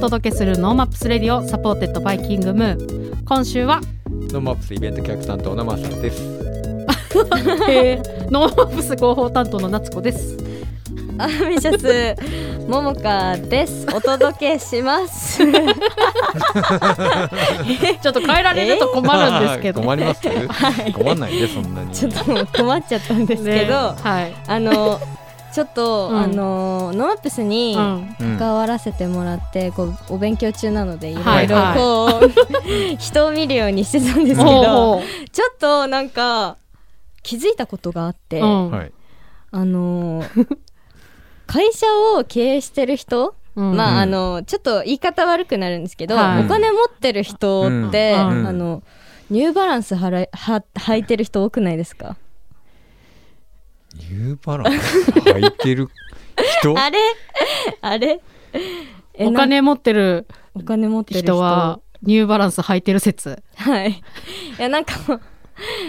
届けするノーマップスレディオサポーテッドバイキングムー。ン今週はノーマップスイベント企画担当のマサです。えー。ノーマップス広報担当の夏子です。アミシャスももかです。お届けします。ちょっと変えられると困るんですけど、困ります、はい。困んないでそんなに。ちょっともう困っちゃったんですけど、ねはい、あのちょっと、うん。あのノーマップスに関わらせてもらってこうお勉強中なのでいろはい。いろこう、人を見るようにしてたんですけどほちょっとなんか気づいたことがあって、ううん。はい。あの会社を経営してる人うん。まあ、うん。あのちょっと言い方悪くなるんですけど、はい。お金持ってる人って、うん。あのニューバランス払いは履いてる人多くないですか？ニューバランス履いてる人？あれ？あれ？お金持ってるお金持ってる人？人はニューバランス履いてる説。はい。いやなんか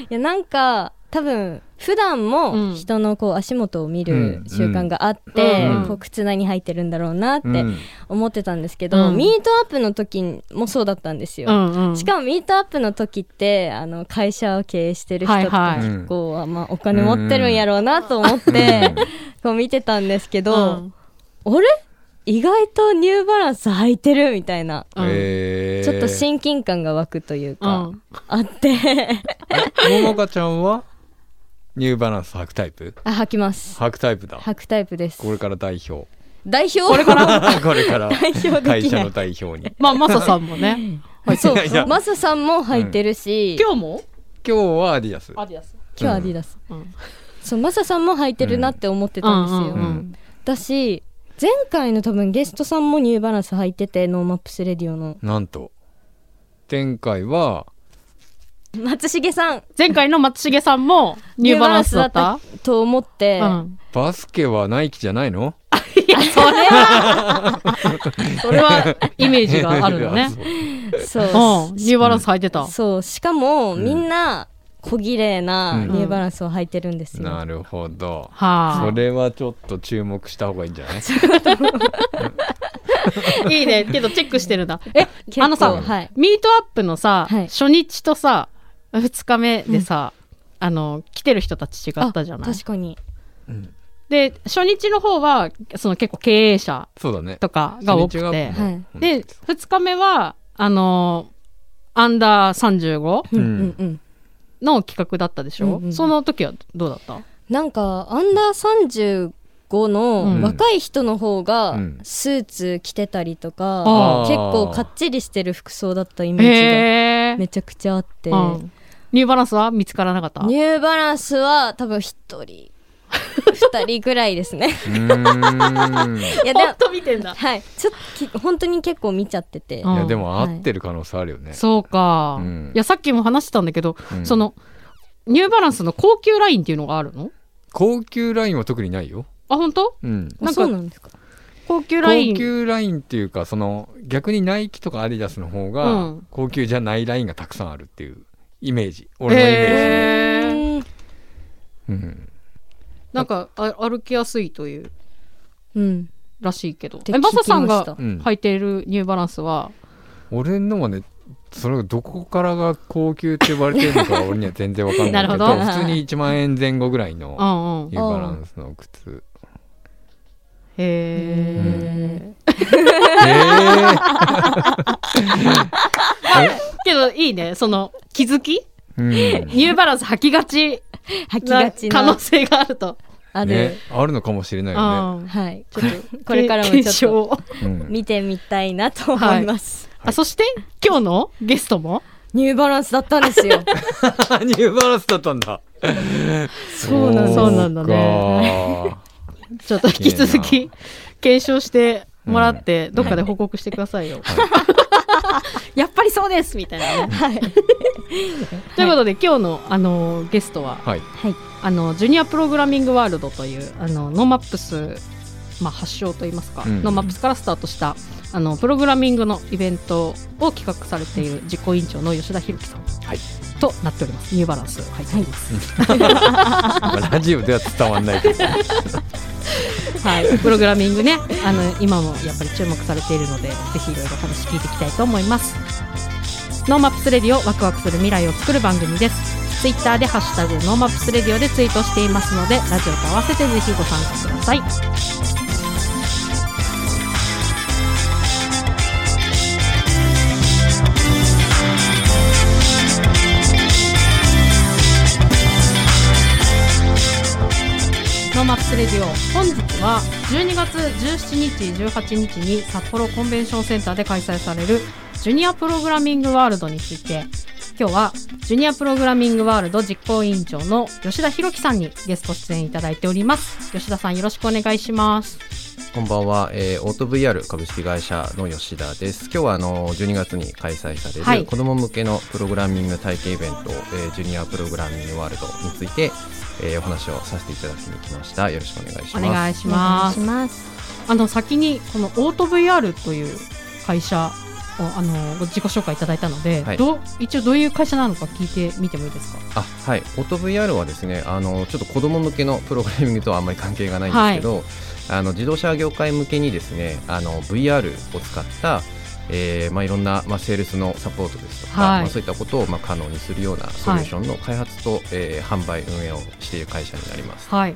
いやなんか多分普段うん。も人のこう足元を見る習慣があって、うん。こう靴何履いてるんだろうなってうん。思ってたんですけど、うん。ミートアップの時もそうだったんですよ、うんうん。しかもミートアップの時ってあの会社を経営してる人ってはいはい。結構、はまあ、お金持ってるんやろうなと思って、こう見てたんですけど、うん。あれ？意外とニューバランス履いてるみたいな、ちょっと親近感が湧くというか、うん。あって。ももかちゃんは？ニューバランス履くタイプ？あ履きます。履くタイプだ。履くタイプです。これから代表。代表？これから？これから。会社の代表に。まあマサさんもね。そうマサさんも履いてるし、今日も？今日はアディダス。アディダス。今日はアディダス、うん。そうマサさんも履いてるなって思ってたんですよ、だし前回の多分ゲストさんもニューバランス履いててノーマップスレディオの。なんと。前回は松重さん。前回の松重さんもニューバランスだった？と思って、うん。バスケはナイキじゃないの？いやそれはそれはイメージがあるのね。そう。う。んニューバランス履いてた。そう。しかも、うん。みんな小綺麗なうん。ニューバランスを履いてるんですよ、なるほど。はそれはちょっと注目した方がいいんじゃない？あいいね。けどチェックしてるんだえあのさはい。ミートアップのさはい。初日とさ2日目でさあの来てる人たち違ったじゃない？確かに。うん。で初日の方はその結構経営者。とかが多くて。はい。で2日目はあのアンダー35うんうんうん。の企画だったでしょ、うんうん。その時はどうだった？なんかアンダー35うん。の若い人の方がうん。スーツ着てたりとか、あー。結構かっちりしてる服装だったイメージがめちゃくちゃあって、うんニューバランスは見つからなかった？ニューバランスは多分一人。二人ぐらいですね。うーん。いいやでもと見てんだ。はい。ちょっとき本当に結構見ちゃってて、うん。やでも合ってる可能性あるよね。そうか、うん。いやさっきも話してたんだけど、うん。そのニューバランスの高級ラインっていうのがあるの？高級ラインは特にないよ。あ本当？うん。あなんかそうなんですか？高級ライン。高級ラインっていうかその逆にナイキとかアディダスの方うがん。高級じゃないラインがたくさんあるっていうイメージ。俺のイメージ、へー。うん。うん、なんかあ歩きやすいという。うん。らしいけど。えマサさんが履いているニューバランスは、俺のはねそれがどこからが高級って呼ばれてるのかは俺には全然わかんないけど ど。普通に1万円前後ぐらいのうんうん。ニューバランスの靴。へえ え？けどいいねその気づき？ーうん。ニューバランス履きがち。履きながちな。可能性があると。ある、ね、あるのかもしれないよね、うん。はい。ちょっとこれからもちょっと見てみたいなと思います、あそして今日のゲストも？ニューバランスだったんですよ。ニューバランスだったんだ。そうなんそうなんだねちょっと引き続き検証してもらってどっかで報告してくださいよ。やっぱりそうですみたいなね。はい。ということで今日のあのゲストははい。はい。あのジュニアプログラミングワールドというあのノーマップスまあ発祥といいますか、うん。ノーマップスからスタートしたあのプログラミングのイベントを企画されている実行委員長の吉田裕樹さん、はいとなっております。ニューバランス入っております。まあラジオでは伝わんないけど。はい、プログラミングね。あの今もやっぱり注目されているのでぜひいろいろ話聞いていきたいと思います。ノーマップスレディオワクワクする未来を作る番組です。ツイッターでハッシュタグノーマップスレディオでツイートしていますのでラジオと合わせてぜひご参加くださいノーマップスレディオ本日は12月17日18日に札幌コンベンションセンターで開催されるジュニアプログラミングワールドについて。今日はジュニアプログラミングワールド実行委員長の吉田博樹さんにゲスト出演いただいております。吉田さんよろしくお願いします。こんばんは、えー、オート VR 株式会社の吉田です。今日はあの12月に開催される、はい。子ども向けのプログラミング体験イベント、えージュニアプログラミングワールドについて、えーお話をさせていただきに来ました。よろしくお願いします。お願いします。ますあの先にこのオート VR という会社をあのご自己紹介いただいたので、はい。どう一応どういう会社なのか聞いてみてもいいですか？あはい、オート VR はですねあのちょっと子ども向けのプログラミングとはあんまり関係がないんですけど、あの自動車業界向けにですねあの VR を使ったえーまあ、いろんな、まあ、セールスのサポートですとか、はい。まあ、そういったことを、まあ、可能にするようなソリューションの開発と、えー販売運営をしている会社になります。はい。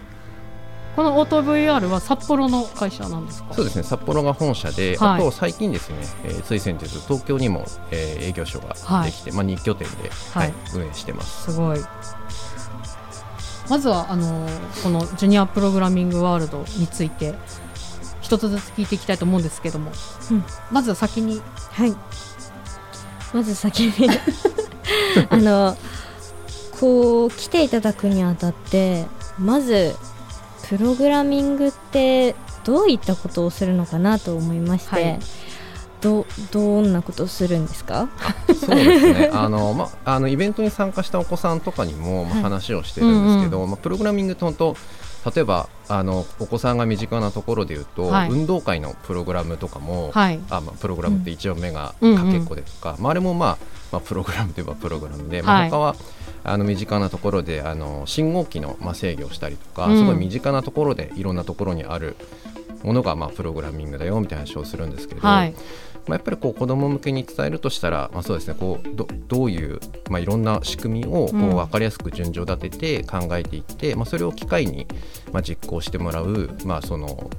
このオート VR は札幌の会社なんですか？そうですね。札幌が本社で、はい。あと最近ですね、えーつい先日東京にも、えー営業所ができて、まあ、2拠点で、ははいい運営してます。すごいまずはあのこのジュニアプログラミングワールドについて一つずつ聞いていきたいと思うんですけども、うん。まずは先に。はい。まず先に。あのこう来ていただくにあたってまずプログラミングってどういったことをするのかなと思いまして、はいどどんなことをするんですか？そうですね。あの、まあ、あのイベントに参加したお子さんとかにも、ま話をしてるんですけど、まあ、プログラミングって本当例えばあのお子さんが身近なところで言うと、はい。運動会のプログラムとかも、はい。あまあ、プログラムって一応目がうんかけっこでとか、まあ、あれも、まあまあ、プログラムといえばプログラムで、まはい。あ、他はあの身近なところであの信号機の、まあ、制御をしたりとか、うん。すごい身近なところでいろんなところにあるものが、まあ、プログラミングだよみたいな話をするんですけど、はいまあ、やっぱりこう子ども向けに伝えるとしたら、まあ、そうですねこうどどういう、まあ、いろんな仕組みをこうん。う分かりやすく順序立てて考えていって、まあ、それを機会に、まあ、実行してもらう、まあその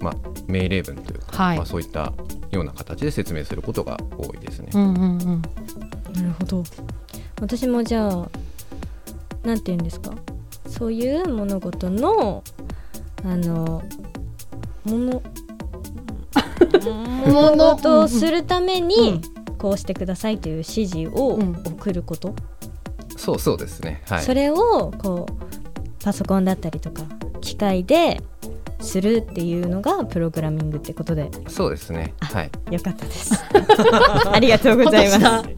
まあ、命令文というか、はい。まあ、そういったような形で説明することが多いですね。うんうんうん。なるほど。私もじゃあなんて言うんですか？そういう物事のあのもの物事をするために、こうしてくださいという指示をうん。送ること、そうそうですね、はい、それをこうパソコンだったりとか機械でするっていうのがプログラミングってことで。そうですね、はい、よかったです。ありがとうございます。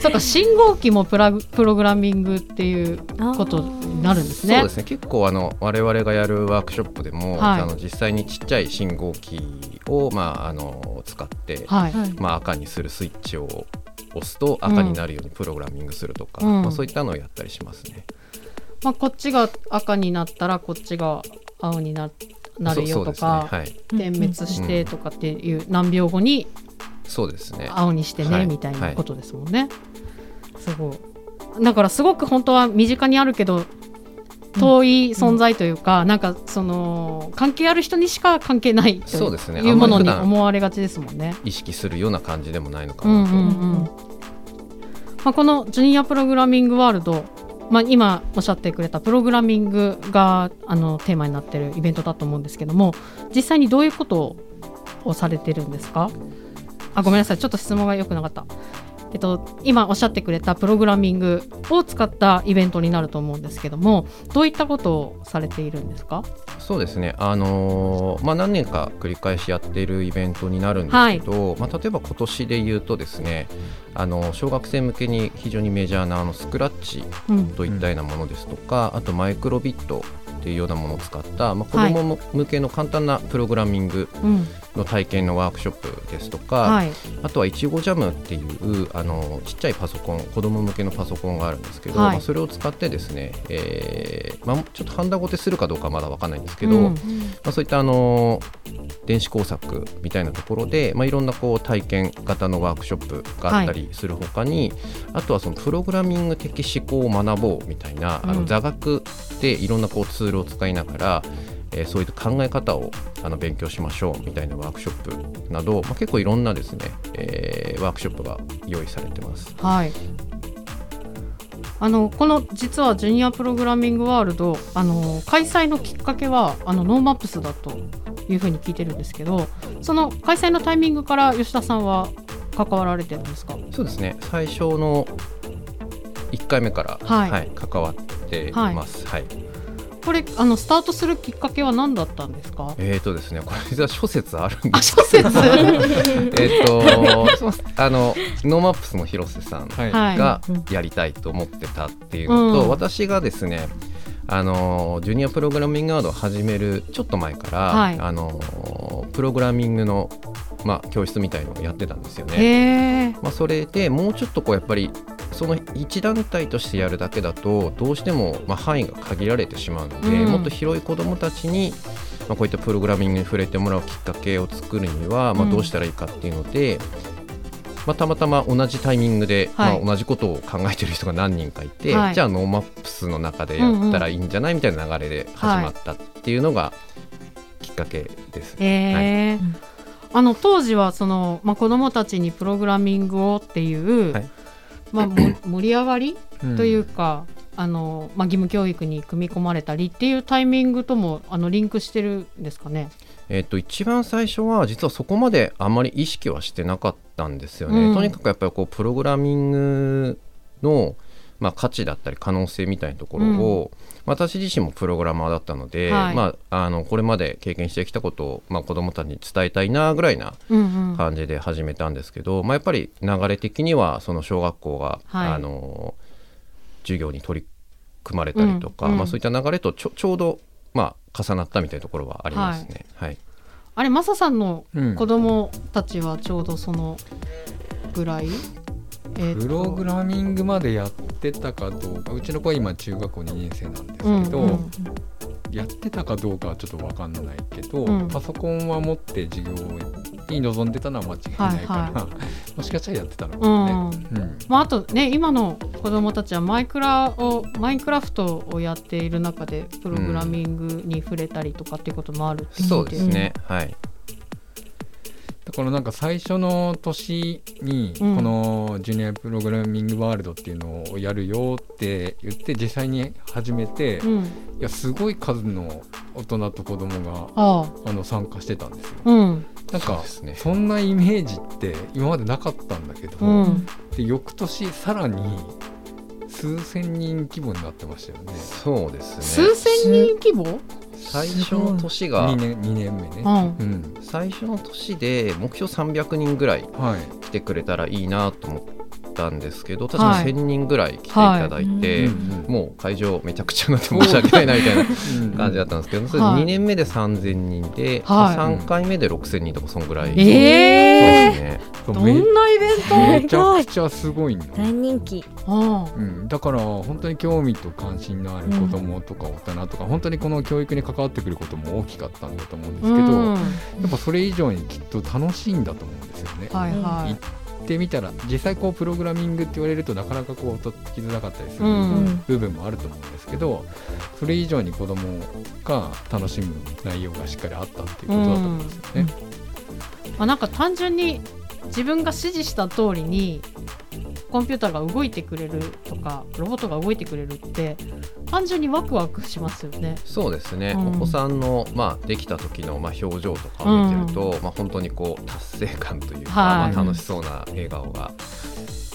そうか信号機もプラグプログラミングっていうことになるんですね。そうですね。結構あの我々がやるワークショップでも、はい。あの実際にちっちゃい信号機を、まあ、あの使って、はい、はい。まあ、赤にするスイッチを押すと赤になるようにプログラミングするとか、うん。まあ、そういったのをやったりしますね。まあ、こっちが赤になったらこっちが青にななるよとか、そうそうですね。点滅してとかっていう何秒後にはい、そうですね。青にしてね、はい。みたいなことですもんね。すごい。だからすごく本当は身近にあるけど遠い存在というか、なんかその関係ある人にしか関係ないとそうですね。いうものに思われがちですもんね。意識するような感じでもないのかう。んうなと、んうん。まあ、このジュニアプログラミングワールド、まあ、今おっしゃってくれたプログラミングがあのテーマになってるイベントだと思うんですけども実際にどういうことをされてるんですか？あごめんなさい。ちょっと質問が良くなかった。えっと、今おっしゃってくれたプログラミングを使ったイベントになると思うんですけどもどういったことをされているんですか？そうですね、あのーまあ、何年か繰り返しやっているイベントになるんですけど、まあ、例えば今年で言うとですねあの小学生向けに非常にメジャーなあのスクラッチうん。といったようなものですとか、あとマイクロビットっていうようなものを使った、まあ、子ども向けの簡単なプログラミングうんの体験のワークショップですとか、はい。あとはいちごジャムっていうあのちっちゃいパソコン子供向けのパソコンがあるんですけど、はい。まあ、それを使ってですね、えーまあ、ちょっとハンダゴテするかどうかはまだわかんないんですけど、うんまあ、そういったあの電子工作みたいなところで、まあ、いろんなこう体験型のワークショップがあったりするほかに、あとはそのプログラミング的思考を学ぼうみたいな、あうん。の座学でいろんなこうツールを使いながら、えーそういった考え方をあの勉強しましょうみたいなワークショップなど、まあ、結構いろんなですね、えーワークショップが用意されてます。はい。あのこの実はジュニアプログラミングワールドあの開催のきっかけはあのノーマップスだというふうに聞いてるんですけどその開催のタイミングから吉田さんは関わられてるんですか？そうですね最初の1回目から、はい関わってます。はいこれあのスタートするきっかけは何だったんですか？えーとですね、これ実は諸説あるんであす諸説。えっと あのノーマップスの広瀬さんはい。はい。がやりたいと思ってたっていうのと、うん。私がですねあのジュニアプログラミングワールドを始めるちょっと前から、はい。あのプログラミングの、まあ、教室みたいのをやってたんですよね。まあ、それでもうちょっとこうやっぱりその一団体としてやるだけだとどうしてもまあ範囲が限られてしまうので、うん。もっと広い子どもたちにまあこういったプログラミングに触れてもらうきっかけを作るにはまどうしたらいいかっていうので、まあ、たまたま同じタイミングで、はい。まあ、同じことを考えてる人が何人かいて、はい。じゃあノーマップスの中でやったらいいんじゃないみたいな流れで始まったっていうのがきっかけです。へえ、うんあの当時はその、まあ、子どもたちにプログラミングをっていう、はいまあ、も 盛り上がりというか、あのまあ、義務教育に組み込まれたりっていうタイミングともあのリンクしてるんですかね？えっと一番最初は実はそこまであまり意識はしてなかったんですよね。うんとにかくやっぱりこうプログラミングの、まあ、価値だったり可能性みたいなところを、私自身もプログラマーだったので、はい。まあ、あのこれまで経験してきたことを、まあ、子どもたちに伝えたいなぐらいなうんうん。感じで始めたんですけど、まあ、やっぱり流れ的にはその小学校が、はい。あの授業に取り組まれたりとか、うんうん。まあ、そういった流れとちょちょうど、まあ、重なったみたいなところはありますね。はい。あれマサさんのうん。子供たちはちょうどそのぐらい、えーとプログラミングまでやってたかどうか。うちの子は今中学校2年生なんですけど、うんうんやってたかどうかはちょっと分かんないけど、うん。パソコンは持って授業に臨んでたのは間違いないから、はいはもしかしたらやってたのうかもんね。うん。まあ、あとね今の子どもたちはマイクラをマインクラフトをやっている中でプログラミングに触れたりとかっていうこともあるって聞いて。そうですね、はいだからなんか最初の年にこうん。のジュニアプログラミングワールドっていうのをやるよって言って実際に始めて、いうん、やすごい数の大人と子供がああ。の参加してたんですよ。あうん。なんかそうですね。そんなイメージって今までなかったんだけど、うん。で翌年さらに数千人規模になってましたよね。そうですね。数千人規模？最初の年が2年二年目ね。うん。うん。最初の年で目標300人ぐらいはい。来てくれたらいいなと思ったんですけど確かはい1000人ぐらい来ていただいて、もう会場めちゃくちゃになって申し訳ないなみたいなうん。感じだったんですけど、それはい。2年目で3000人で、はい。3回目で6000人とかそんぐらい、えそうですねどんなイベント？めちゃくちゃすごいの。大人気。あうん、だから本当に興味と関心のある子供とか大人とか、本当にこの教育に関わってくることも大きかったんだと思うんですけど、うん。やっぱそれ以上にきっと楽しいんだと思うんですよね。はいは行ってみたら実際こうプログラミングって言われるとなかなかこうときづらかったりするうん部分もあると思うんですけど、それ以上に子供が楽しむ内容がしっかりあったっていうことだと思うんですよね。い、まあ、なんか単純に自分が指示した通りにコンピューターが動いてくれるとかロボットが動いてくれるって単純にワクワクしますよね。そうですね、うん。お子さんの、まあ、できた時の、まあ、表情とかを見てると、まあ、本当にこう達成感というか、はい。まあ、楽しそうな笑顔が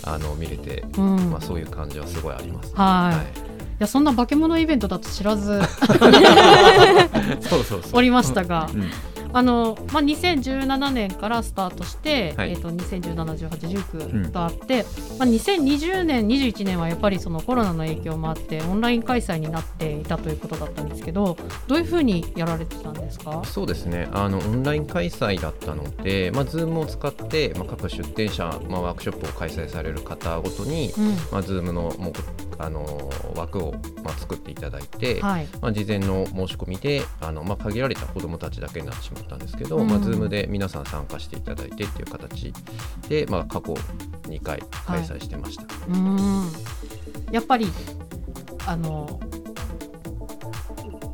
あの見れて、うん。まあ、そういう感じはすごいあります、はい。いやそんな化け物イベントだと知らず。そうそうそう。おりましたが。うんあのまあ、2017年からスタートして、はい。えー、と20171819とあって、まあ、2020年21年はやっぱりそのコロナの影響もあってオンライン開催になっていたということだったんですけどどういうふうにやられてたんですか？そうですね。あのオンライン開催だったので、まあ、Zoom を使って、まあ、各出店者、まあ、ワークショップを開催される方ごとに、うん。まあ、Zoom のもうあの枠を、まあ、作っていただいて、はい。まあ、事前の申し込みであの、まあ、限られた子どもたちだけになってしまったんですけど、うん。まあ、Zoom で皆さん参加していただいてっていう形で、まあ、過去2回開催してました。うーん。やっぱりあの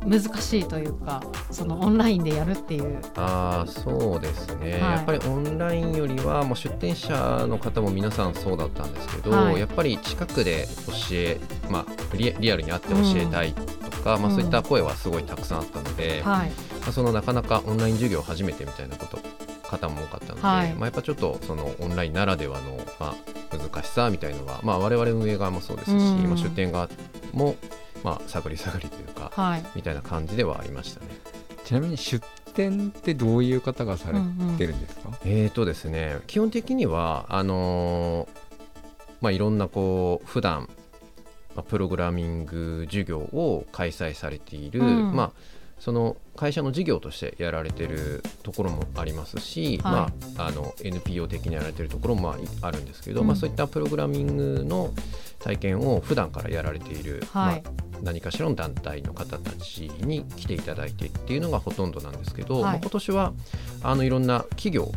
難しいというかそのオンラインでやるっていう。あーそうですね、はい。やっぱりオンラインよりはもう出店者の方も皆さんそうだったんですけど、はい。やっぱり近くで教え、まあ、リリアルに会って教えたいとか、まあ、うん。そういった声はすごいたくさんあったので、はい。まあそのなかなかオンライン授業初めてみたいなこと方も多かったので、はい。まあ、やっぱちょっとそのオンラインならではの、まあ、難しさみたいのは、まあ、我々運営側もそうですし、うん。まあ、出店側も、まあ、探り探りというか、はい。みたいな感じではありましたね。ちなみに出店ってどういう方がされてるんですか、えーとですね、基本的にはあのーまあ、いろんなこう普段、まあ、プログラミング授業を開催されている、うん。まあ、その会社の事業としてやられてるところもありますし、はい。まあ、あの NPO 的にやられてるところもまああるんですけど、うん。まあ、そういったプログラミングの体験を普段からやられている、はい。まあ、何かしらの団体の方たちに来ていただいてっていうのがほとんどなんですけど、はい。まあ今年はあのいろんな企業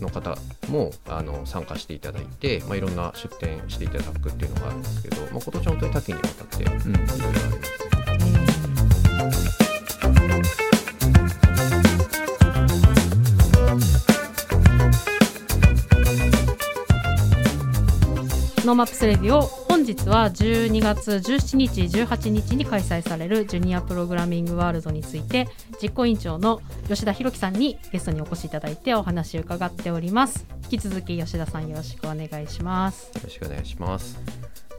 の方もあの参加していただいて、まあ、いろんな出展していただくっていうのがあるんですけど、まあ、今年は本当に多岐にわたっていろいろうんありますね。ノーマップスレディオ本日は12月17日18日に開催されるジュニアプログラミングワールドについて実行委員長の吉田博樹さんにゲストにお越しいただいてお話を伺っております引き続き吉田さんよろしくお願いしますよろしくお願いします。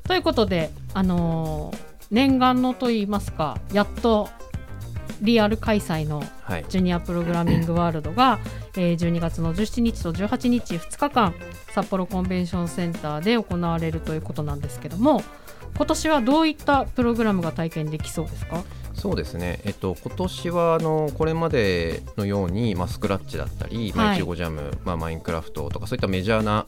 ということであのー念願のといいますかやっとリアル開催のはい、ジュニアプログラミングワールドが、えー12月の17日と18日2日間札幌コンベンションセンターで行われるということなんですけども今年はどういったプログラムが体験できそうですか？そうですね、えっと、今年はあのこれまでのように、まあ、スクラッチだったり、まあ、はい。いちごジャム、まあ、マインクラフトとかそういったメジャーな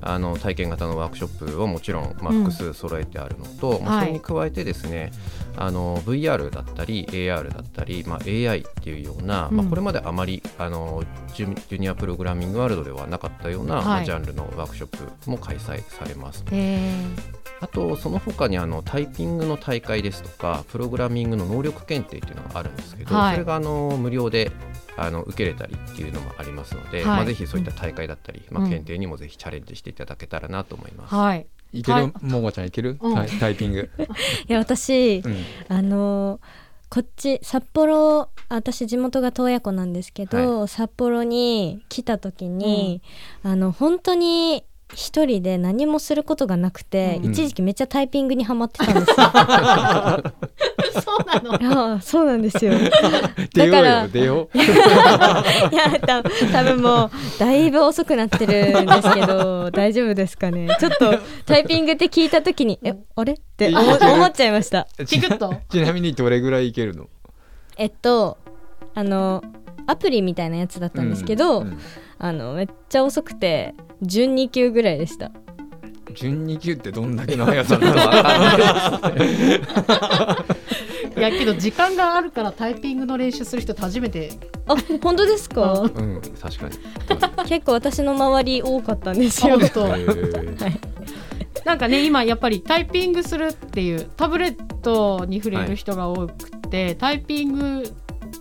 あの体験型のワークショップをもちろん、まあ、うん。複数揃えてあるのと、まあ、はい。それに加えてですね、あの VR だったり AR だったり、まあ、AI っていうような、まあ、うんこれまであまりあのジュニアプログラミングワールドではなかったような、まあ、はいジャンルのワークショップも開催されます。えあとその他にあのタイピングの大会ですとかプログラミングの能力検定っていうのがあるんですけど、はい。それがあの無料であの受けれたりっていうのもありますので、はい。まあ、ぜひそういった大会だったり、まあ、うん。検定にもぜひチャレンジしていただけたらなと思います。はいい。ける、はいももちゃんいける、うん。タイピング、いや私うん、あのーこっち札幌私地元が洞爺湖なんですけど、札幌に来た時に、あの本当に一人で何もすることがなくて、うん。一時期めっちゃタイピングにはまってたんですよ。そうなの。いやそうなんですよ。出ようだからよ出よういやた多分もうだいぶ遅くなってるんですけど 大丈夫ですかね。ちょっとタイピングって聞いた時にえあれ？って思っちゃいました。ピクッと？ちなみにどれぐらいいけるの？えっとあのアプリみたいなやつだったんですけど、うんあのめっちゃ遅くて12級ぐらいでした。準2級ってどんだけの速さなのかわかんな。いいやけど時間があるからタイピングの練習する人初めて。あ本当ですか？うん、確かに。結構私の周り多かったんですよ。本当。えー。なんかね今やっぱりタイピングするっていうタブレットに触れる人が多くて、タイピング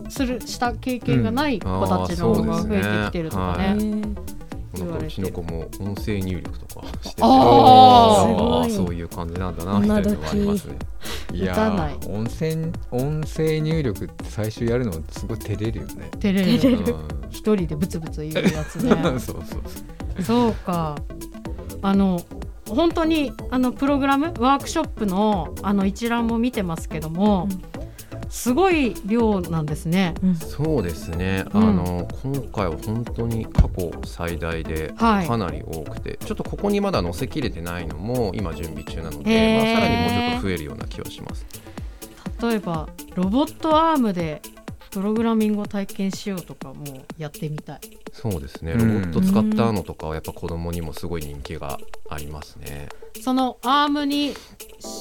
するした経験がない子たちの方が増えてきてるとかね。うんあーそうですねへーなんかうちの子も音声入力とかしてて。あそういう感じなんだなみたいなのがありますね。いや音声音声入力って最初やるのすごい照れるよね。照れる。る一人でブツブツ言うやつね。そうそうそう。そうか。あの本当にあのプログラムワークショップのあの一覧も見てますけども、すごい量なんですね。うん。そうですね、うん。あの今回は本当に過去最大ではい。かなり多くて、ちょっとここにまだ載せきれてないのも今準備中なので、まあ、さらにもうちょっと増えるような気はします。例えばロボットアームでプログラミングを体験しようとかもやってみたい。そうですね、うんロボット使ったのとかはやっぱ子供にもすごい人気がありますね。そのアームに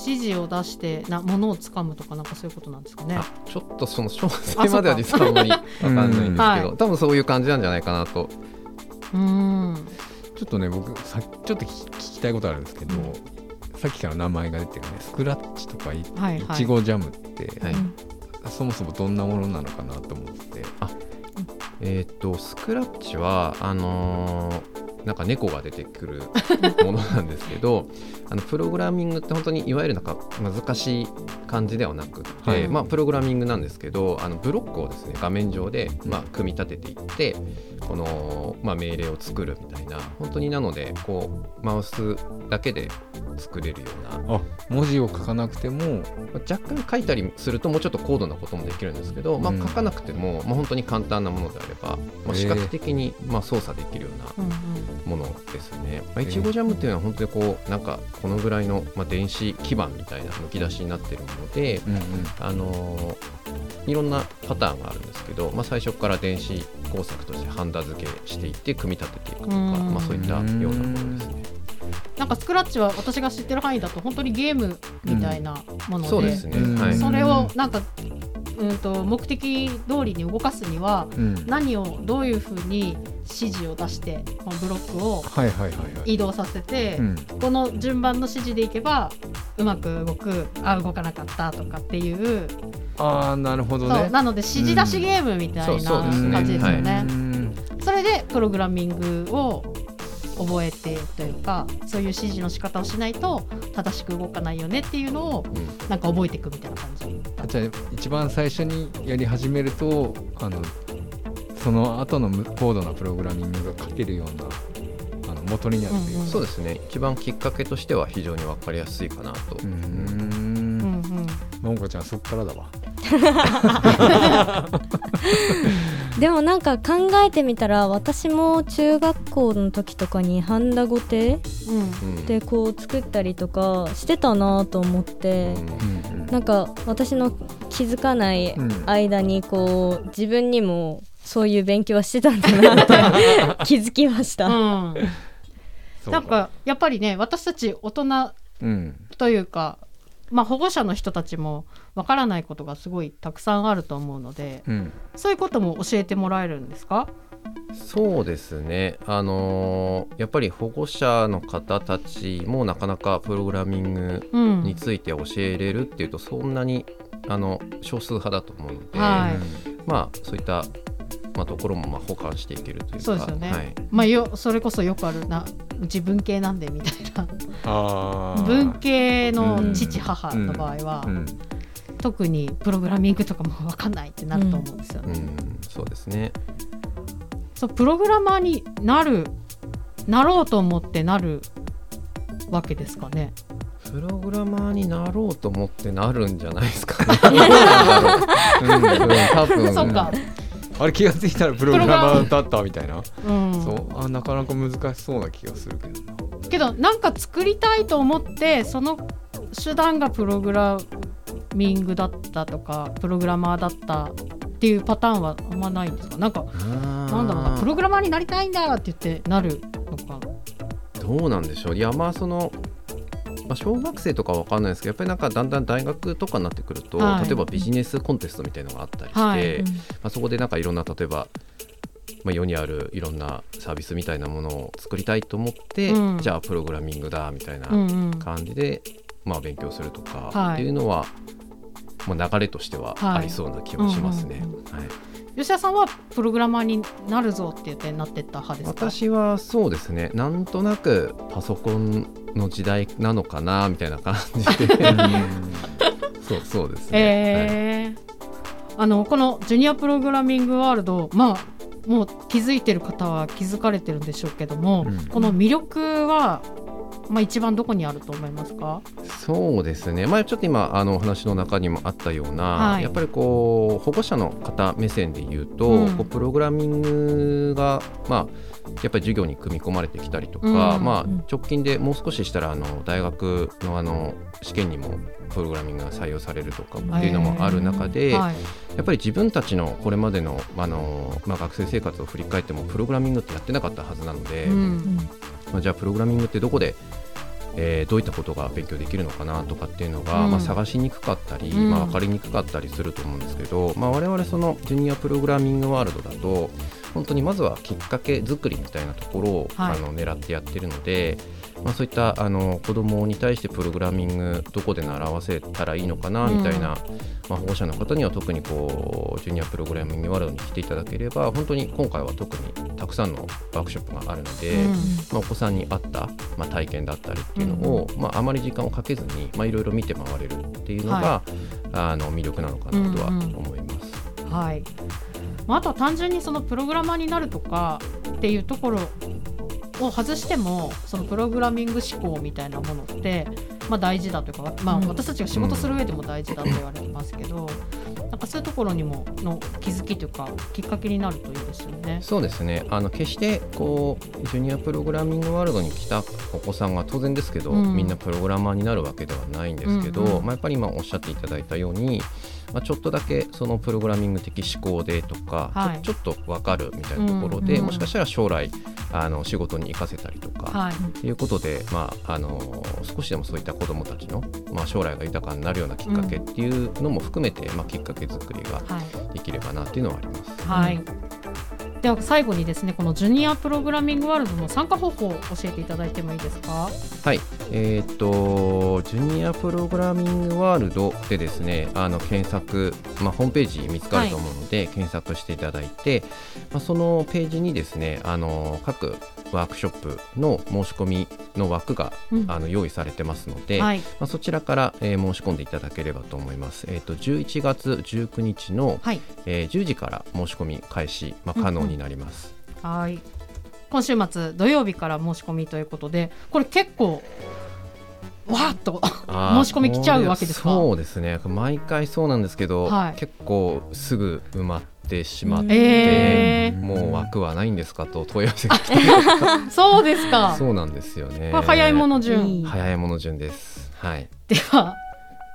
指示を出してなものをつかむとかなんかそういうことなんですかねあ。ちょっとその詳細までは実はあんまり わかんないんですけど、はい多分そういう感じなんじゃないかなと。うーん。ちょっとね僕さちょっと聞きたいことあるんですけど、うんさっきから名前が出てるねスクラッチとかい,、はいはいちごジャムって、はいうんそもそもどんなものなのかなと思って。あえーっとスクラッチはあのーなんか猫が出てくるものなんですけど あのプログラミングって本当にいわゆるなんか難しい感じではなくって、はい。まあ、プログラミングなんですけどあのブロックをですね画面上で、まあ、組み立てていってこの、まあ、命令を作るみたいな本当になのでこうマウスだけで作れるようなあ文字を書かなくても若干書いたりするともうちょっと高度なこともできるんですけど、まあ、うん。書かなくても、まあ、本当に簡単なものであれば、まあ、視覚的にまあ操作できるようなうんうんものですね。まあ、いちごジャムっていうのは本当にこうなんかこのぐらいの、まあ、電子基板みたいなむき出しになってるもので、うんうんあのーいろんなパターンがあるんですけど、まあ、最初から電子工作としてハンダ付けしていって組み立てていくとか、うんまあ、そういったようなものですね。なんかスクラッチは私が知ってる範囲だと本当にゲームみたいなもので、そうですね、うん。はい、それをなんか、うん、と目的通りに動かすにはうん。何をどういうふうに指示を出してこのブロックをはいはいはいはい。移動させて、うん。この順番の指示でいけばうまく動くあ動かなかったとかっていう。ああなるほどね。なので指示出しゲームみたいなそうですね。感じですよね。うん。それでプログラミングを覚えてというかそういう指示の仕方をしないと正しく動かないよねっていうのをうん。なんか覚えていくみたいな感じだじゃあ一番最初にやり始めるとあのその後のむ高度なプログラミングが書けるようなあの元になるという。うんうん。そうですね。一番きっかけとしては非常に分かりやすいかなと。うんん。うんもん。こちゃんそっからだわ。でもなんか考えてみたら私も中学校の時とかにハンダゴテうん。うんでこう作ったりとかしてたなと思って、うん。なんか私の気づかないうん。間にこう自分にもそういう勉強はしてたんだなって 気づきました。うん。なんかやっぱりね私たち大人うん。というか、まあ、保護者の人たちもわからないことがすごいたくさんあると思うのでうん。そういうことも教えてもらえるんですか？そうですね、あのーやっぱり保護者の方たちもなかなかプログラミングうん。について教えれるっていうとそんなにあの少数派だと思うので、はい。まあそういった、まあ、ところもまあ補完していけるというか。そうですよね、はい、まあよそれこそよくあるなうち文系なんでみたいな。あー。文系のうん。父母の場合は、うん。特にプログラミングとかも分かんないってなると思うんですよね。うん、そうですね。そうプログラマーになるなろうと思ってなるわけですかね。プログラマーになろうと思ってなるんじゃないですかね。うん。多分。そうか、あれ気がついたらプログラマー。だったみたいな。うん、そう。あなかなか難しそうな気がするけど。なけどなんか作りたいと思ってその手段がプログラミングだったとかプログラマーだったっていうパターンはあんまないんですか？なんかなんだろうな。プログラマーになりたいんだって言ってなるのか。どうなんでしょう。いやまあその、まあ、小学生とかは分かんないですけどやっぱりなんかだんだん大学とかになってくると、はい。例えばビジネスコンテストみたいなのがあったりして、はい。うんまあ、そこでなんかいろんな例えば、まあ、世にあるいろんなサービスみたいなものを作りたいと思って、うん。じゃあプログラミングだみたいなうんうん。感じで、まあ、勉強するとかはいっていうのは、まあ、流れとしてははい。ありそうな気はしますね。うんうん。はい吉田さんはプログラマーになるぞって言ってなってった派ですか？私はそうですね。なんとなくパソコンの時代なのかなみたいな感じで。そうそうですね、はい。えーあのこのジュニアプログラミングワールドまあもう気づいてる方は気づかれてるんでしょうけども、うん。この魅力はまあ、一番どこにあると思いますか？そうですね、まあ、ちょっと今あのお話の中にもあったような、はい。やっぱりこう保護者の方目線で言うと、うん。こうプログラミングが、まあ、やっぱり授業に組み込まれてきたりとか、うんまあうん、直近でもう少ししたらあの大学のあの試験にもプログラミングが採用されるとかっていうのもある中で、はい。やっぱり自分たちのこれまでのあの、まあ、学生生活を振り返ってもプログラミングってやってなかったはずなので、うんまあ、じゃあプログラミングってどこで、えーどういったことが勉強できるのかなとかっていうのが、うん。まあ、探しにくかったり、うん。まあ、分かりにくかったりすると思うんですけど、まあ、我々そのジュニアプログラミングワールドだと本当にまずはきっかけ作りみたいなところを、はい。あの狙ってやってるので、まあ、そういったあの子どもに対してプログラミングどこで習わせたらいいのかなみたいな、まあ、保護者の方には特にこうジュニアプログラミングワールドに来ていただければ本当に今回は特にたくさんのワークショップがあるので。うん。まあ、お子さんに合った、まあ、体験だったりっていうのを、まあ、あまり時間をかけずにまあいろいろ見て回れるっていうのが、はあの魅力なのかなとは思います。はい。まあ、あとは単純にそのプログラマーになるとかっていうところを外してもそのプログラミング思考みたいなものって、まあ、大事だというか、まあ、うん。私たちが仕事する上でも大事だと言われてますけど、なんかそういうところにもの気づきというかきっかけになるといいですよね。そうですね。あの決してこうジュニアプログラミングワールドに来たお子さんが当然ですけど、うん。みんなプログラマーになるわけではないんですけど、うんうん。まあ、やっぱり今おっしゃっていただいたように、まあ、ちょっとだけそのプログラミング的思考でとか、はい。ちょっと分かるみたいなところで、うんうんもしかしたら将来あの仕事に生かせたりとか、はい。ということで、まあ、あの少しでもそういった子どもたちの、まあ、将来が豊かになるようなきっかけっていうのも含めて、まあ、きっかけ作りがはい。できればなっていうのはあります。はい、では最後にですねこのジュニアプログラミングワールドの参加方法を教えていただいてもいいですか？はい、えーっと、ジュニアプログラミングワールドでですね、あの検索、まあ、ホームページ見つかると思うので、検索していただいて、まあ、そのページにですね、あの各ワークショップの申し込みの枠が、うん。あの用意されてますので、はい。まあ、そちらから、えー申し込んでいただければと思います。えーっと11月19日の、はい。えー10時から申し込み開始、まあ、可能になります。はい。今週末土曜日から申し込みということでこれ結構わーっと 申し込み来ちゃうわけですか？そうですね。毎回そうなんですけど、はい。結構すぐ埋まってしまって、えー。もう枠はないんですかと問い合わせが来て。そうですか。そうなんですよね。早いもの順、早いもの順です。はい。では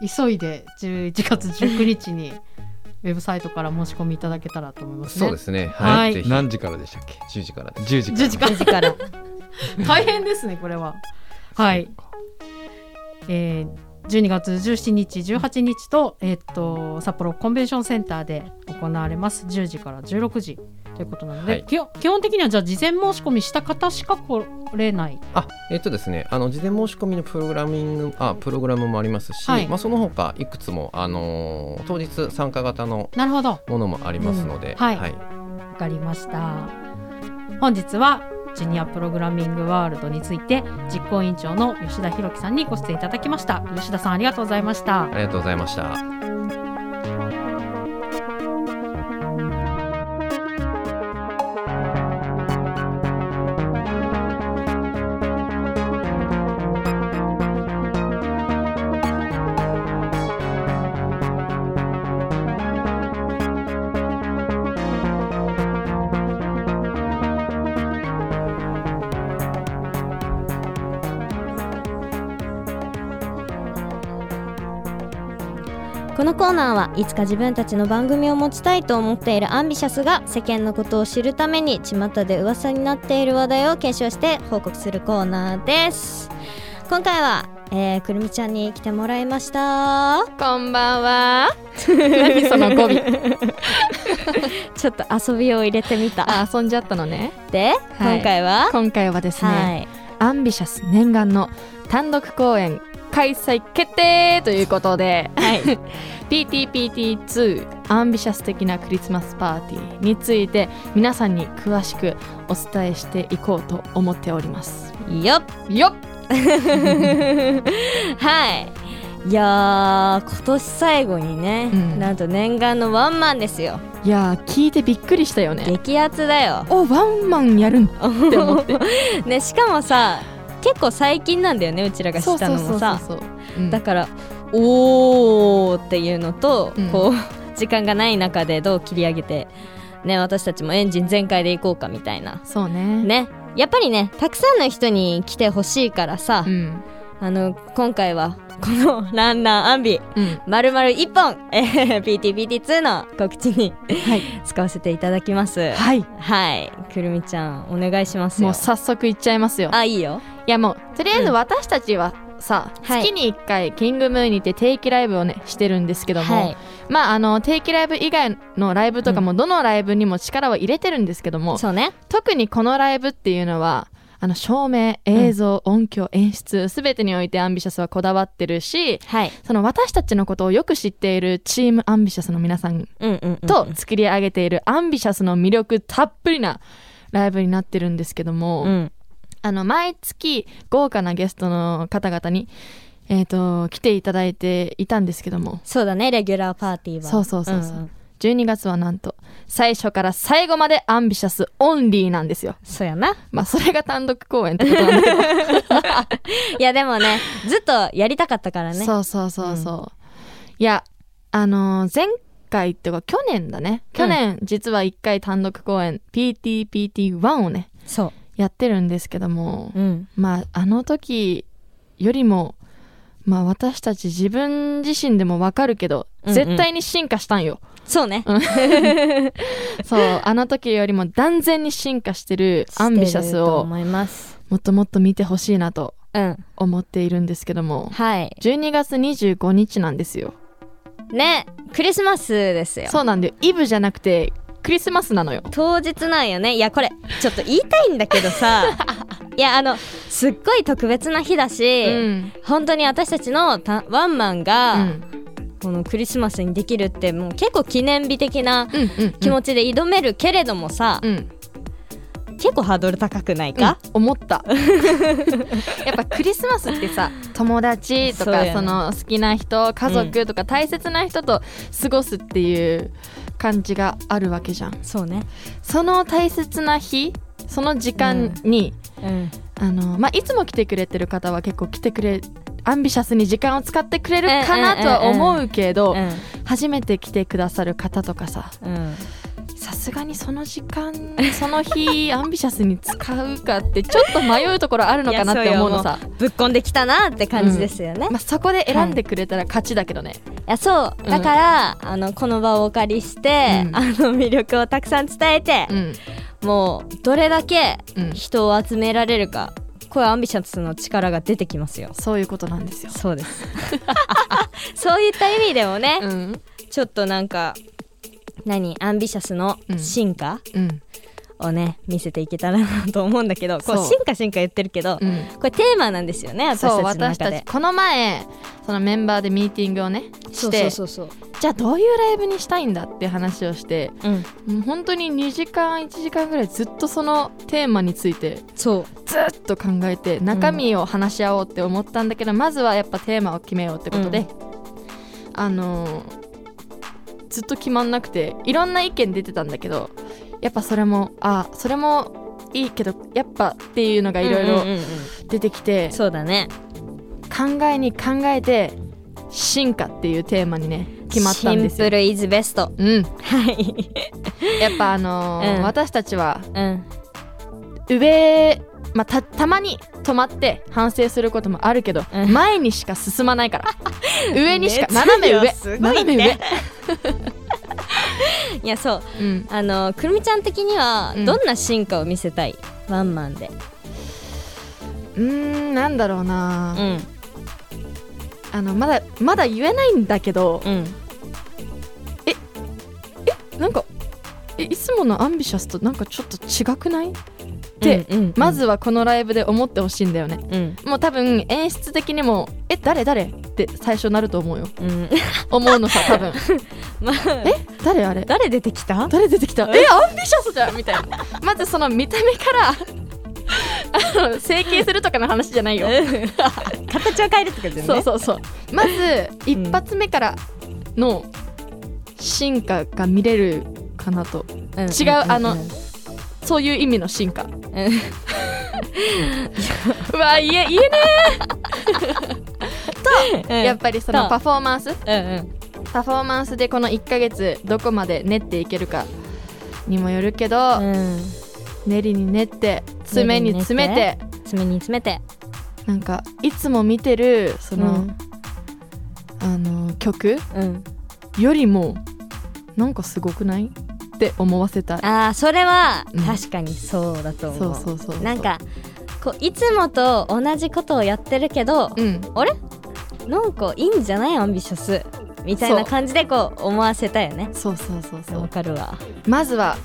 急いで11月19日にウェブサイトから申し込みいただけたらと思いますね。そうですね。ははい。何時からでしたっけ？10時から。です10時から。10時から。9時から。大変ですねこれは。はい。えー12月17日18日と,、えーっと札幌コンベンションセンターで行われます。10時から16時ということなので、はい。基本的にはじゃあ事前申し込みした方しか来れない。あえっとですねあの事前申し込みのプログラミングあプログラムもありますし、はい。まあ、その他いくつも、あのー当日参加型のものもありますので、はい。はい。わかりました。本日はジュニアプログラミングワールドについて実行委員長の吉田博樹さんにご出演いただきました吉田さんありがとうございましたありがとうございました。このコーナーはいつか自分たちの番組を持ちたいと思っているアンビシャスが世間のことを知るために巷で噂になっている話題を検証して報告するコーナーです今回は、えー、くるみちゃんに来てもらいましたこんばんは。何その語尾。ちょっと遊びを入れてみたあ、遊んじゃったのね。で、はい今回は？今回はですね、はいアンビシャス念願の単独公演開催決定ということで、はい、PTPT2 アンビシャス的なクリスマスパーティーについて皆さんに詳しくお伝えしていこうと思っております。よっよっはい。いやー今年最後にね、うん。なんと念願のワンマンですよ。いやー聞いてびっくりしたよね。激アツだよ。おワンマンやるんって思って。ねしかもさ結構最近なんだよねうちらが知ったのもさ。だからおーっていうのと、うん。こう 時間がない中でどう切り上げてね私たちもエンジン全開でいこうかみたいな。そうね。ね。やっぱりねたくさんの人に来てほしいからさ、うん。あの今回はこの ランナーアンビうん。まるまる1本、えー PTPT2 の告知にはい。使わせていただきます。はい。はい。くるみちゃんお願いしますよ。もう早速いっちゃいますよ。あいいよ。いやもうとりあえず私たちはさ、はい。月に1回キングムーンにて定期ライブをねしてるんですけども、はい。まああの定期ライブ以外のライブとかもどのライブにも力を入れてるんですけども、そうね。特にこのライブっていうのはあの照明映像、音響演出全てにおいてアンビシャスはこだわってるしはい。その私たちのことをよく知っているチームアンビシャスの皆さんうんうんうん。と作り上げているアンビシャスの魅力たっぷりなライブになってるんですけども、うんあの毎月豪華なゲストの方々に、えー、と来ていただいていたんですけども。そうだねレギュラーパーティーは。そうそうそうそう、んん。12月はなんと最初から最後までアンビシャスオンリーなんですよ。そうやな。まあそれが単独公演ってことなんだけど、いやでもねずっとやりたかったからね。そうそうそうそう、いやあのー前回っていうか去年だね。去年、実は1回単独公演 PTPT1 をねそやってるんですけども、ううん。まああの時よりもまあ私たち自分自身でもわかるけど、うんうん。絶対に進化したんよ。そうね。そうあの時よりも断然に進化してるアンビシャスをもっともっと見てほしいなとうん。思っているんですけどもはい。12月25日なんですよ。ねクリスマスですよ。そうなんだよ。イブじゃなくてクリスマスなのよ。当日なんよね。いやこれちょっと言いたいんだけどさ。いやあのすっごい特別な日だし、うん。本当に私たちのたワンマンが、うん。このクリスマスにできるってもう結構記念日的な気持ちで挑めるけれどもさ、うん。結構ハードル高くないか、うん。思った。やっぱクリスマスってさ友達とかその好きな人家族とか大切な人と過ごすっていう感じがあるわけじゃん。そうね。その大切な日その時間に、うん。あのまあ、いつも来てくれてる方は結構来てくれアンビシャスに時間を使ってくれるかなとは思うけど、初めて来てくださる方とかさうんうんさすがにその時間その日アンビシャスに使うかってちょっと迷うところあるのかなって思うのさ。ぶっこんできたなって感じですよね、いまあ、そこで選んでくれたら勝ちだけどね、やそう。うん。だから、あのこの場をお借りして、うん。あの魅力をたくさん伝えてう、ん。もうどれだけうん。人を集められるかこれアンビシャスの力が出てきますよ。そういうことなんですよ、そうです。そういった意味でもね、うん。ちょっとなんか何？アンビシャスの進化？うん。をね見せていけたらなと思うんだけどこそう。う進化進化言ってるけど、うん、これテーマなんですよね私たちそうの私たちこの前そのメンバーでミーティングをねしてじゃあどういうライブにしたいんだって話をしてそううん。もう本当に2時間1時間ぐらいずっとそのテーマについてそう。ずっと考えて中身を話し合おうって思ったんだけど、まずはやっぱテーマを決めようってことで、あのーずっと決まんなくていろんな意見出てたんだけどやっぱそれもあそれもいいけどやっぱっていうのがいろいろうんうんうんうん。出てきて、そうだね。考えに考えて進化っていうテーマにね決まったんですよ。シンプ。ルイズベスト。うん、はい。やっぱあのーうん。私たちはうん。上、まあ、たたまに止まって反省することもあるけど、うん。前にしか進まないから。上にしか斜め上。ね。斜め上、いやそう。うん、あのくるみちゃん的にはうん。どんな進化を見せたい、ワンマンで。うーんなんだろうな、うん。あのまだまだ言えないんだけどうん。なんかえいつものアンビシャスとなんかちょっと違くない？って、うんうんまずはこのライブで思ってほしいんだよね。うん。もう多分演出的にも「え誰誰?」って最初なると思うよ。うん。思うのさ 多分。まあえ？誰あれ？誰出てきた？誰出てきた？え？アンビシャスじゃんみたいな。まずその見た目から あの整形するとかの話じゃないよ。形を変えるとだよね。そうそうそう。まず一発目からの進化が見れるかなと。うん。違うあのんんそういう意味の進化。うん。うわ言え言えねえ。やっぱりそのと。パフォーマンス。うんうん。パフォーマンスでこの1ヶ月どこまで練っていけるかにもよるけど、うん。練りに練って爪に詰めて。爪に詰めて。なんかいつも見てるその、うん。あの曲うん。よりもなんかすごくない？って思わせたい。あーそれはうん。確かにそうだと思う、そうそうそうそう。なんかこういつもと同じことをやってるけど、うん。あれ？なんかいいんじゃない？アンビシャス。みたいな感じでこう思わせたよね。そうそうそうそわうかるわ。まずは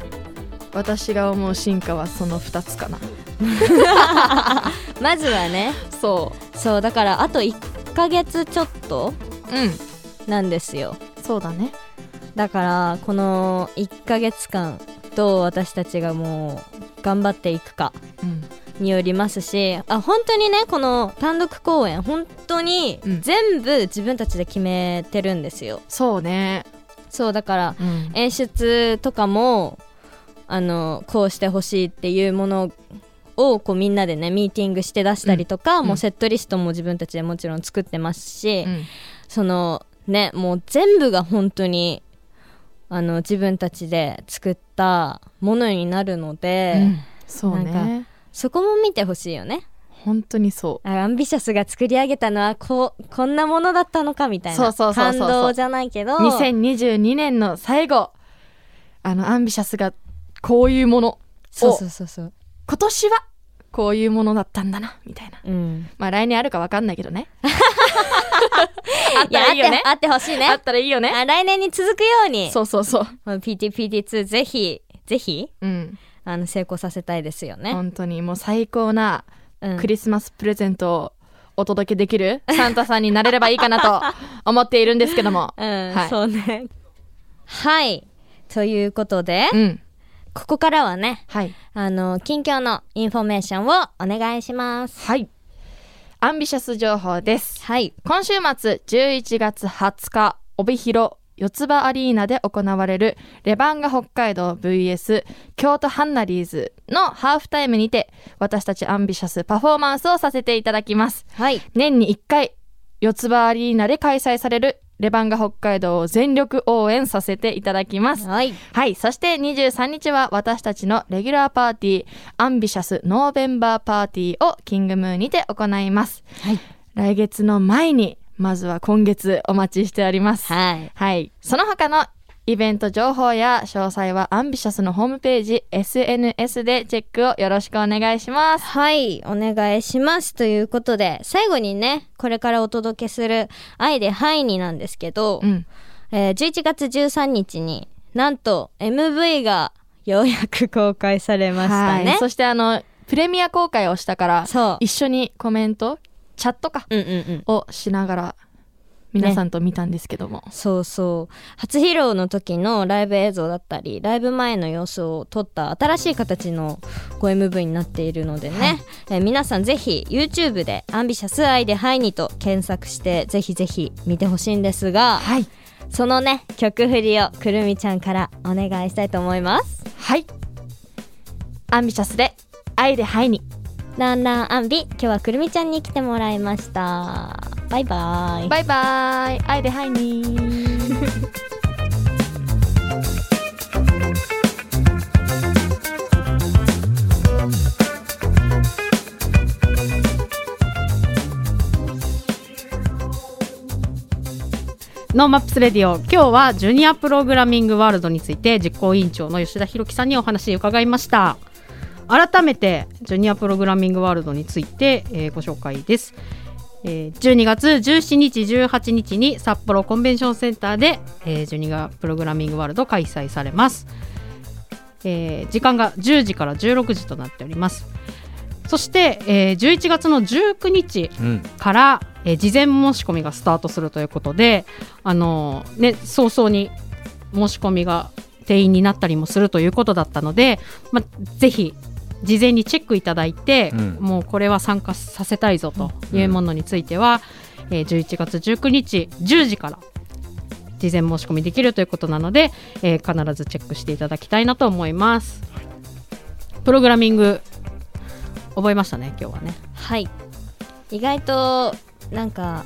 私が思う進化はその2つかな。まずはね。そそうだからあと1ヶ月ちょっとううん。なんですよ。そうだねだからこの1ヶ月間どう私たちがもう頑張っていくかうん。によりますしあ本当にねこの単独公演本当にうん。全部自分たちで決めてるんですよ、そうね。そうだからうん。演出とかもあのこうしてほしいっていうものをこうみんなでねミーティングして出したりとか、うん。もうセットリストも自分たちでもちろん作ってますし、うん。そのねもう全部が本当にあの自分たちで作ったものになるので、うんそうなんねそこも見てほしいよね。本当にそう。あアンビシャスが作り上げたのはこうこんなものだったのかみたいな感動じゃないけど2022年の最後あのアンビシャスがこういうものそうそうそうそう。今年はこういうものだったんだなみたいな。うん。まあ来年あるか分かんないけどね。あったらいいよねあってほしいね。あったらいいよね。あ来年に続くように。そうそうそう。まあ パートパート2 ぜひぜひうん。あの成功させたいですよね、本当にもう最高なうん。クリスマスプレゼントをお届けできるサンタさんになれればいいかなと 思っているんですけども。うん、はい。そうね。はい。ということで、うんここからはねはい。あの近況のインフォメーションをお願いします。はい。アンビシャス情報です。はい。今週末11月20日帯広四つ葉アリーナで行われるレバンガ北海道 vs 京都ハンナリーズのハーフタイムにて私たちアンビシャスパフォーマンスをさせていただきます。はい。年に1回四つ葉アリーナで開催されるレバンガ北海道を全力応援させていただきますはいはい。そして23日は私たちのレギュラーパーティー、アンビシャスノーベンバーパーティーをキングムーンにて行います。はい来月の前に、まずは今月お待ちしております。はいはい。その他のイベント情報や詳細はアンビシャスのホームページ、SNS でチェックをよろしくお願いします。はい、お願いします。ということで、最後にね、これからお届けする愛でハイになんですけど、うん。えー11月13日になんと MV がようやく公開されましたね。はい。そしてあの、プレミア公開をしたから、そう。一緒にコメント、チャットか、うんうんうん。をしながら、皆さんと見たんですけども。そうそう初披露の時のライブ映像だったりライブ前の様子を撮った新しい形のこう MV になっているのでね、えー皆さんぜひ YouTube で「アンビシャス愛でハイに」と検索してぜひぜひ見てほしいんですがはい。そのね曲振りをくるみちゃんからお願いしたいと思いますはい。アンビシャスで、愛でハイに。ランランアンビ今日はくるみちゃんに来てもらいましたバイバイバイバイ。愛でハイに。ノーマップスレディオ今日はジュニアプログラミングワールドについて実行委員長の吉田博樹さんにお話を伺いました改めてジュニアプログラミングワールドについて、えーご紹介です、えー12月17日18日に札幌コンベンションセンターで、えージュニアプログラミングワールド開催されます、えー時間が10時から16時となっております。そして、えー11月の19日うんから、えー事前申し込みがスタートするということで、あのーね、早々に申し込みが定員になったりもするということだったので、まあ、ぜひ事前にチェックいただいて、うん。もうこれは参加させたいぞというものについては、えー11月19日10時から事前申し込みできるということなので、えー必ずチェックしていただきたいなと思います。プログラミング覚えましたね今日はね。はい。意外となんか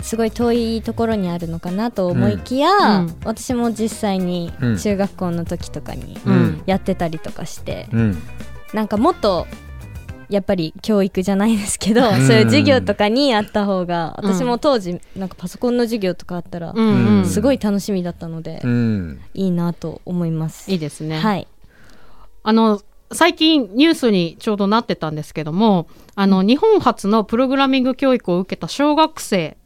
すごい遠いところにあるのかなと思いきや、うんうん。私も実際にうん。中学校の時とかにうん。やってたりとかして、うんなんかもっとやっぱり教育じゃないですけど、ん。そういう授業とかにあった方がうん。私も当時なんかパソコンの授業とかあったらすごい楽しみだったので、うん。いいなと思います。いいですね。はい、あの最近ニュースにちょうどなってたんですけどもあの日本初のプログラミング教育を受けた小学生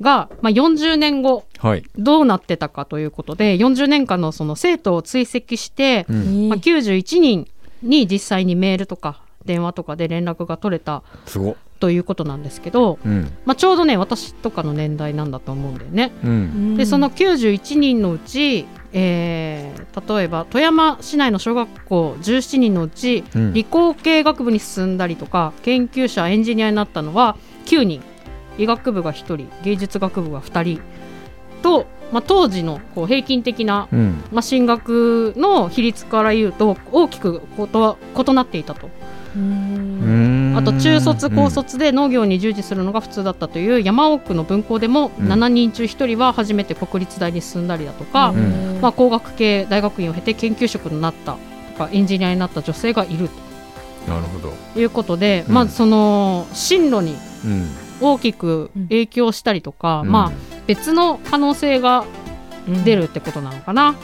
が、まあ、40年後はい。どうなってたかということで40年間のその生徒を追跡して、うん。まあ、91人に実際にメールとか電話とかで連絡が取れたすごっ。ということなんですけど、うん。まあ、ちょうどね私とかの年代なんだと思うんだよね。うん。でその91人のうち、えー例えば富山市内の小学校17人のうち、うん。理工系学部に進んだりとか研究者エンジニアになったのは9人。医学部が1人芸術学部が2人と、まあ、当時のこう平均的な、うん。まあ、進学の比率から言うと大きくことは異なっていたと。うん。あと中卒高卒で農業に従事するのが普通だったという山奥の分校でもうん。7人中1人は初めて国立大に進んだりだとか、ん。まあ、工学系大学院を経て研究職になったとかエンジニアになった女性がいるなるほど。ということで、うん。まあその進路にうん。大きく影響したりとか、うん。まあ別の可能性が出るってことなのかな。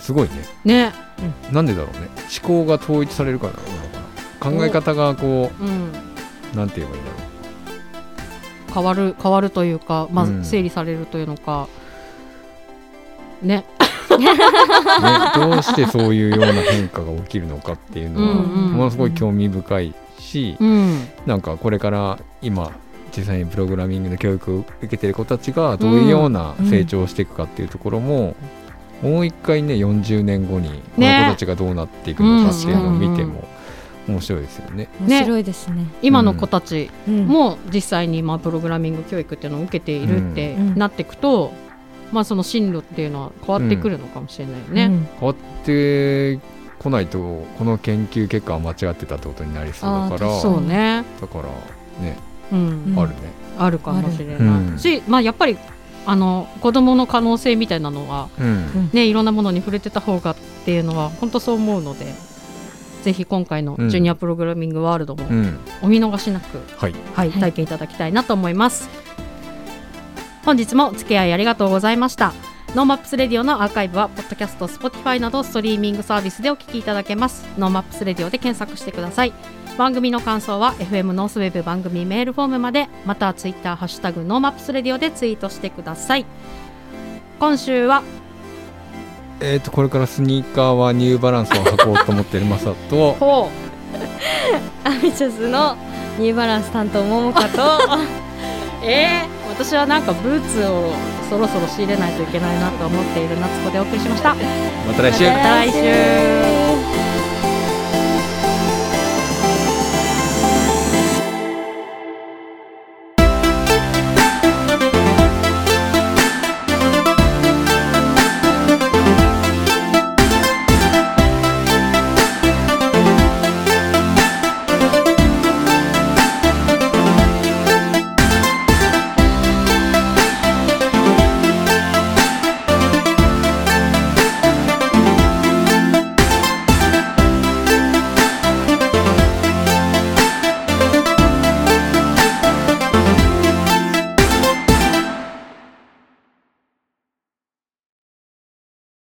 すごいね。ね、なんでだろうね。思考が統一されるからなのかな。考え方がこうん、うなんて言えばいいんだろ変わる変わるというか、まうん。あ、整理されるというのか、ね。う、ね、どうしてそういうような変化が起きるのかっていうのはうんうん。ものすごい興味深いしうん。なんかこれから今実際にプログラミングの教育を受けてる子たちがどういうような成長をしていくかっていうところも、もう一回ね40年後にこの子たちがどうなっていくのかっていうのを見ても面白いですよね。面白いですね。今の子たちうん。も実際にまあプログラミング教育っていうのを受けているってうん。なっていくと、まあ、その進路っていうのは変わってくるのかもしれないよね。うん。変わってこないとこの研究結果は間違ってたってことになりそうだから。そうね、だからね、うん。うんあるね。あるかもしれないし、まあ、やっぱりあの子どもの可能性みたいなのは、うん。ね、いろんなものに触れてた方がっていうのは本当そう思うのでぜひ今回のうん。ジュニアプログラミングワールドもうん。お見逃しなく、はい。はい、はい体験いただきたいなと思います。本日もお付き合いありがとうございました。ノーマップスレディオのアーカイブは、ポッドキャスト、Spotify などストリーミングサービスでお聞きいただけます。ノーマップスレディオで検索してください。番組の感想は FM ノースウェブ番組メールフォームまで、またはツイッターハッシュタグノーマップスレディオでツイートしてください。今週はえっ、とこれからスニーカーはニューバランスを履こうと思ってるマサとほアミシャスのニューバランス担当ももかとう、えー、私はなんかブーツをそろそろ仕入れないといけないなと思っている夏子でお送りしました。また来週また来週